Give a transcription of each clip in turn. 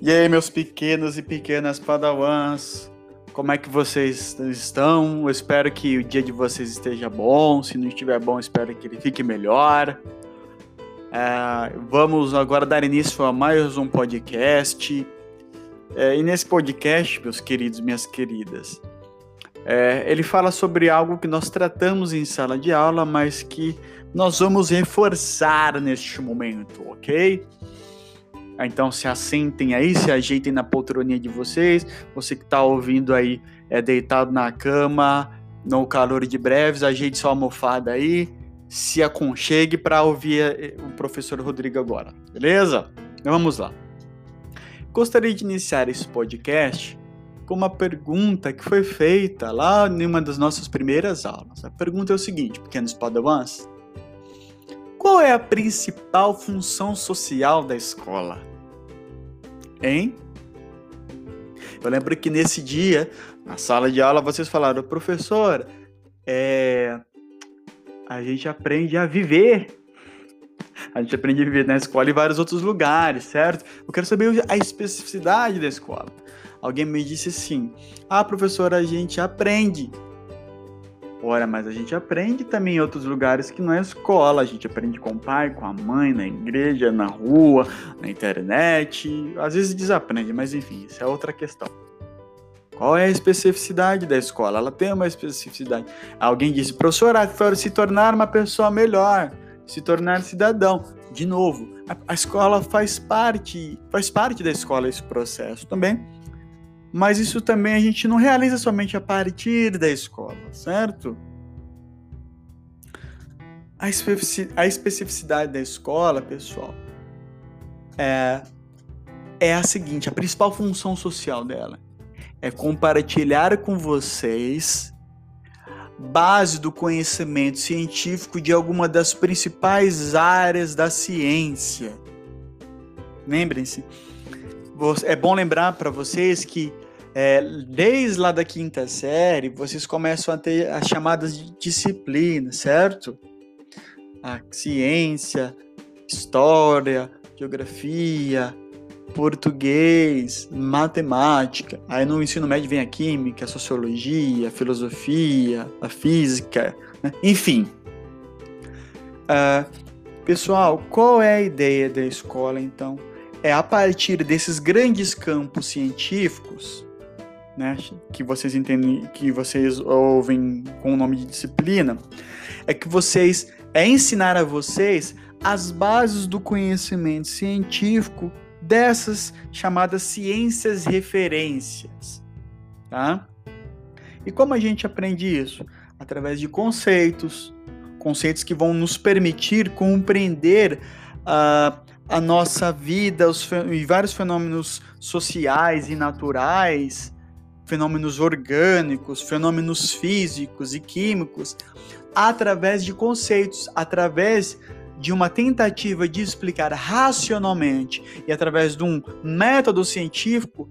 E aí, meus pequenos e pequenas padawans, como é que vocês estão? Eu espero que o dia de vocês esteja bom. Se não estiver bom, espero que ele fique melhor. É, vamos agora dar início a mais um podcast. É, e nesse podcast, meus queridos, minhas queridas, é, ele fala sobre algo que nós tratamos em sala de aula, mas que nós vamos reforçar neste momento, ok? Então se assentem aí, se ajeitem na poltroninha de vocês. Você que está ouvindo aí é deitado na cama, no calor de breves, ajeite sua almofada aí, se aconchegue para ouvir eh, o professor Rodrigo agora, beleza? Então vamos lá. Gostaria de iniciar esse podcast com uma pergunta que foi feita lá em uma das nossas primeiras aulas. A pergunta é o seguinte, pequenos padawans: qual é a principal função social da escola? Hein? Eu lembro que nesse dia, na sala de aula, vocês falaram, professor, é... a gente aprende a viver. A gente aprende a viver na escola e vários outros lugares, certo? Eu quero saber a especificidade da escola. Alguém me disse assim: Ah, professor, a gente aprende Ora, mas a gente aprende também em outros lugares que não é escola. A gente aprende com o pai, com a mãe, na igreja, na rua, na internet. Às vezes desaprende, mas enfim, isso é outra questão. Qual é a especificidade da escola? Ela tem uma especificidade. Alguém disse, professor, se tornar uma pessoa melhor, se tornar cidadão. De novo, a, a escola faz parte, faz parte da escola esse processo também mas isso também a gente não realiza somente a partir da escola, certo? A, especificidade da escola, pessoal, é, é a seguinte: a principal função social dela é compartilhar com vocês base do conhecimento científico de alguma das principais áreas da ciência. Lembrem-se, é bom lembrar para vocês que é, desde lá da quinta série, vocês começam a ter as chamadas de disciplina, certo? A ciência, história, geografia, português, matemática. Aí no ensino médio vem a química, a sociologia, a filosofia, a física, né? enfim. Uh, pessoal, qual é a ideia da escola então? É a partir desses grandes campos científicos né, que vocês entendem, que vocês ouvem com o nome de disciplina, é que vocês é ensinar a vocês as bases do conhecimento científico dessas chamadas ciências referências, tá? E como a gente aprende isso? Através de conceitos, conceitos que vão nos permitir compreender uh, a nossa vida os, e vários fenômenos sociais e naturais fenômenos orgânicos, fenômenos físicos e químicos, através de conceitos, através de uma tentativa de explicar racionalmente e através de um método científico,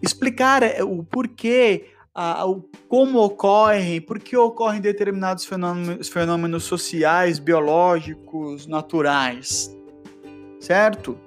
explicar é, o porquê, a, o, como ocorrem, por que ocorrem determinados fenômenos, fenômenos sociais, biológicos, naturais. Certo?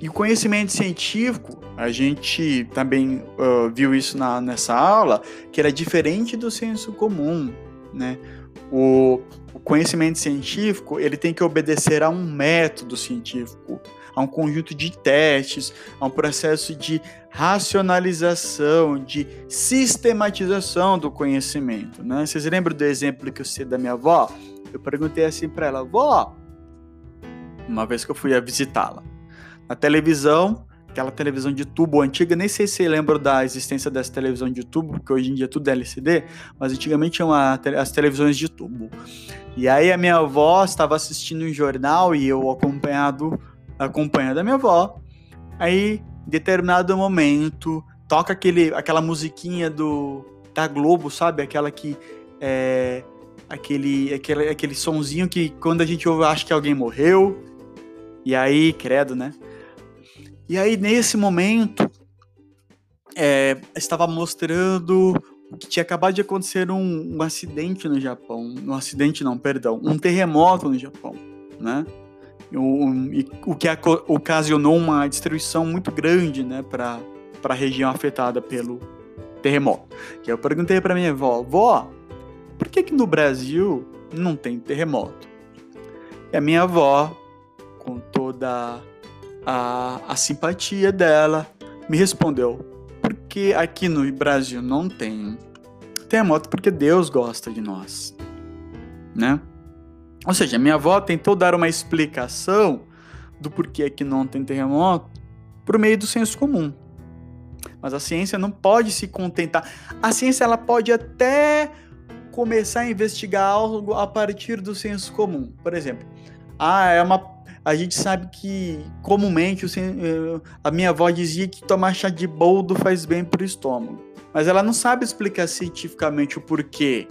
E o conhecimento científico, a gente também uh, viu isso na, nessa aula, que era diferente do senso comum, né? O, o conhecimento científico, ele tem que obedecer a um método científico, a um conjunto de testes, a um processo de racionalização, de sistematização do conhecimento, né? Vocês lembram do exemplo que eu sei da minha avó? Eu perguntei assim para ela, vó, uma vez que eu fui a visitá-la, a televisão, aquela televisão de tubo antiga, nem sei se lembro da existência dessa televisão de tubo, porque hoje em dia tudo é LCD, mas antigamente tinham as televisões de tubo. E aí a minha avó estava assistindo um jornal e eu acompanhado, acompanhando a minha avó. Aí, em determinado momento, toca aquele, aquela musiquinha do da Globo, sabe? Aquela que é aquele, aquele, aquele sonzinho que quando a gente ouve acha que alguém morreu. E aí, credo, né? E aí, nesse momento, é, estava mostrando que tinha acabado de acontecer um, um, acidente no Japão. Um acidente não, perdão, um terremoto no Japão, né? o, o que ocasionou uma destruição muito grande né, para a região afetada pelo terremoto. Que eu perguntei para minha avó, vó, por que, que no Brasil não tem terremoto? E a minha avó, com toda a, a simpatia dela, me respondeu: porque aqui no Brasil não tem terremoto porque Deus gosta de nós, né? Ou seja, minha avó tentou dar uma explicação do porquê que não tem terremoto por meio do senso comum. Mas a ciência não pode se contentar. A ciência ela pode até começar a investigar algo a partir do senso comum. Por exemplo, ah, é uma a gente sabe que comumente eh, a minha avó dizia que tomar chá de boldo faz bem para o estômago, mas ela não sabe explicar cientificamente o porquê.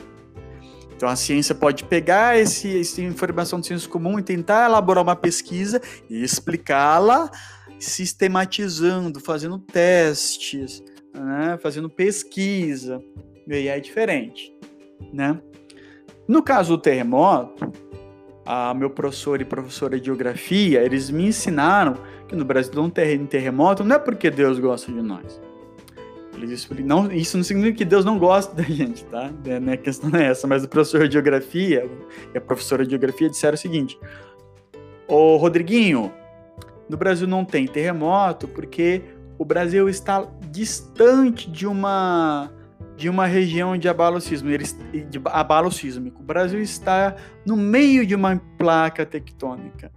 Então a ciência pode pegar esse, essa informação do senso comum e tentar elaborar uma pesquisa e explicá-la sistematizando, fazendo testes, né, fazendo pesquisa. E aí é diferente, né? No caso do terremoto, a meu professor e professora de geografia, eles me ensinaram que no Brasil não tem terremoto não é porque Deus gosta de nós. Eles não, isso não significa que Deus não gosta da gente, tá? É, a questão não é essa, mas o professor de geografia e a professora de geografia disseram o seguinte: Ô Rodriguinho, no Brasil não tem terremoto porque o Brasil está distante de uma de uma região de abalo sísmico, de abalo sísmico. O Brasil está no meio de uma placa tectônica.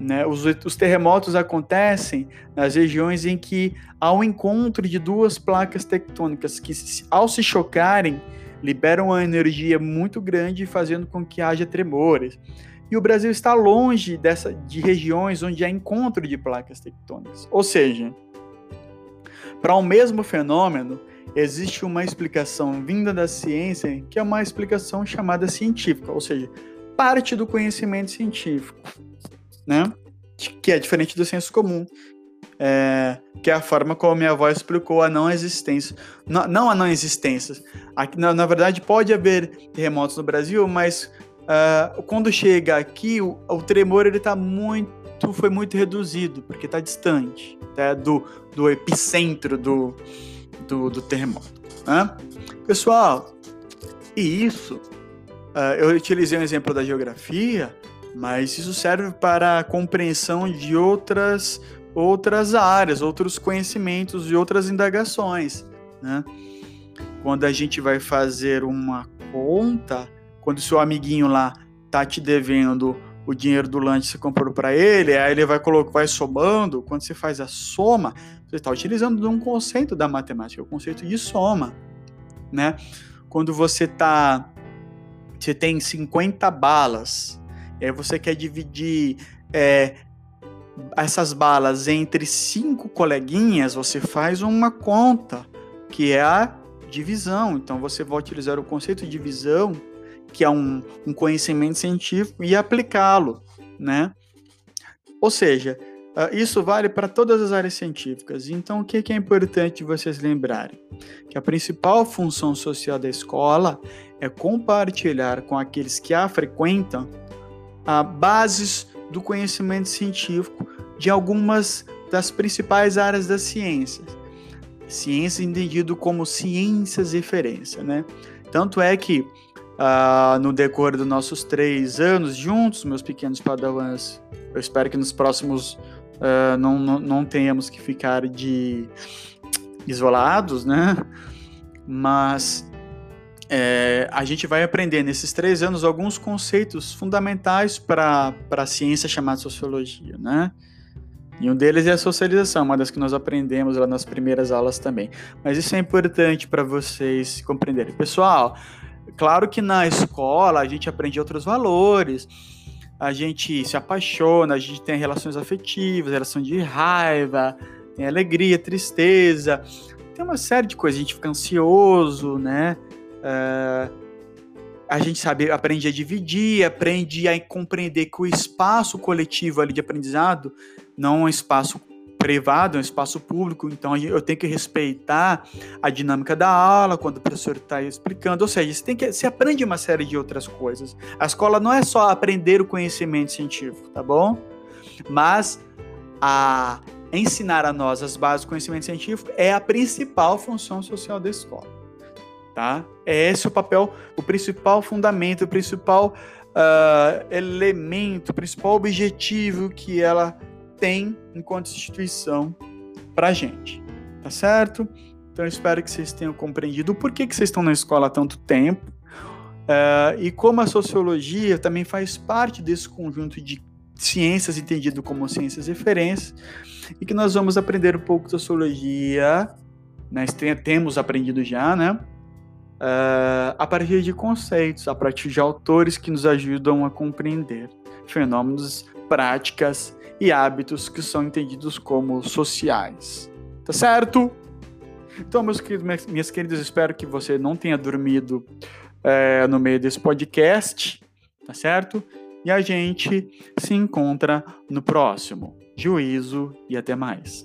Né? Os, os, terremotos acontecem nas regiões em que há um encontro de duas placas tectônicas que, ao se chocarem, liberam uma energia muito grande, fazendo com que haja tremores. E o Brasil está longe dessa, de regiões onde há encontro de placas tectônicas. Ou seja, para o um mesmo fenômeno, existe uma explicação vinda da ciência que é uma explicação chamada científica, ou seja, parte do conhecimento científico, né? Que é diferente do senso comum, é, que é a forma como minha avó explicou a não existência. Não, não a não existência. Aqui, na, na, verdade, pode haver terremotos no Brasil, mas uh, quando chega aqui, o, o tremor ele tá muito, foi muito reduzido, porque está distante tá? do, do epicentro do, do, do terremoto. Né? Pessoal, e isso, uh, eu utilizei um exemplo da geografia, mas isso serve para a compreensão de outras, outras áreas, outros conhecimentos e outras indagações. Né? Quando a gente vai fazer uma conta, quando seu amiguinho lá tá te devendo o dinheiro do lanche você comprou para ele, aí ele vai colocar, vai somando, quando você faz a soma, você está utilizando um conceito da matemática, o conceito de soma, né? Quando você tá você tem 50 balas, e aí você quer dividir é, essas balas entre cinco coleguinhas, você faz uma conta, que é a divisão. Então você vai utilizar o conceito de divisão, que é um, um conhecimento científico, e aplicá-lo, né? Ou seja, Uh, isso vale para todas as áreas científicas. Então, o que, é importante vocês lembrarem? Que a principal função social da escola é compartilhar com aqueles que a frequentam uh, bases do conhecimento científico de algumas das principais áreas das ciências. Ciência entendido como ciências referência, né? Tanto é que uh, no decorrer dos nossos três anos juntos, meus pequenos padawans, eu espero que nos próximos uh, não, não, não tenhamos que ficar de isolados, né? Mas é, a gente vai aprender nesses três anos alguns conceitos fundamentais para a ciência chamada sociologia, né? E um deles é a socialização, uma das que nós aprendemos lá nas primeiras aulas também. Mas isso é importante para vocês compreenderem. Pessoal, claro que na escola a gente aprende outros valores, a gente se apaixona, a gente tem relações afetivas, relação de raiva, tem alegria, tristeza, tem uma série de coisas, a gente fica ansioso, né? Uh, a gente sabe, aprende a dividir, aprende a compreender que o espaço coletivo ali de aprendizado não é um espaço privado, é um espaço público, então eu tenho que respeitar a dinâmica da aula quando o professor está explicando. Ou seja, você, tem que, você aprende uma série de outras coisas. A escola não é só aprender o conhecimento científico, tá bom? Mas a ensinar a nós as bases do conhecimento científico é a principal função social da escola. Tá? É esse o papel, o principal fundamento, o principal uh, elemento, o principal objetivo que ela tem enquanto instituição para a gente. Tá certo? Então eu espero que vocês tenham compreendido o porquê que vocês estão na escola há tanto tempo uh, e como a sociologia também faz parte desse conjunto de ciências entendido como ciências referências e que nós vamos aprender um pouco de sociologia, nós temos aprendido já, né? Uh, a partir de conceitos, a partir de autores que nos ajudam a compreender fenômenos, práticas e hábitos que são entendidos como sociais. Tá certo? Então, meus queridos, minhas queridas, espero que você não tenha dormido é, no meio desse podcast, tá certo? E a gente se encontra no próximo. Juízo e até mais.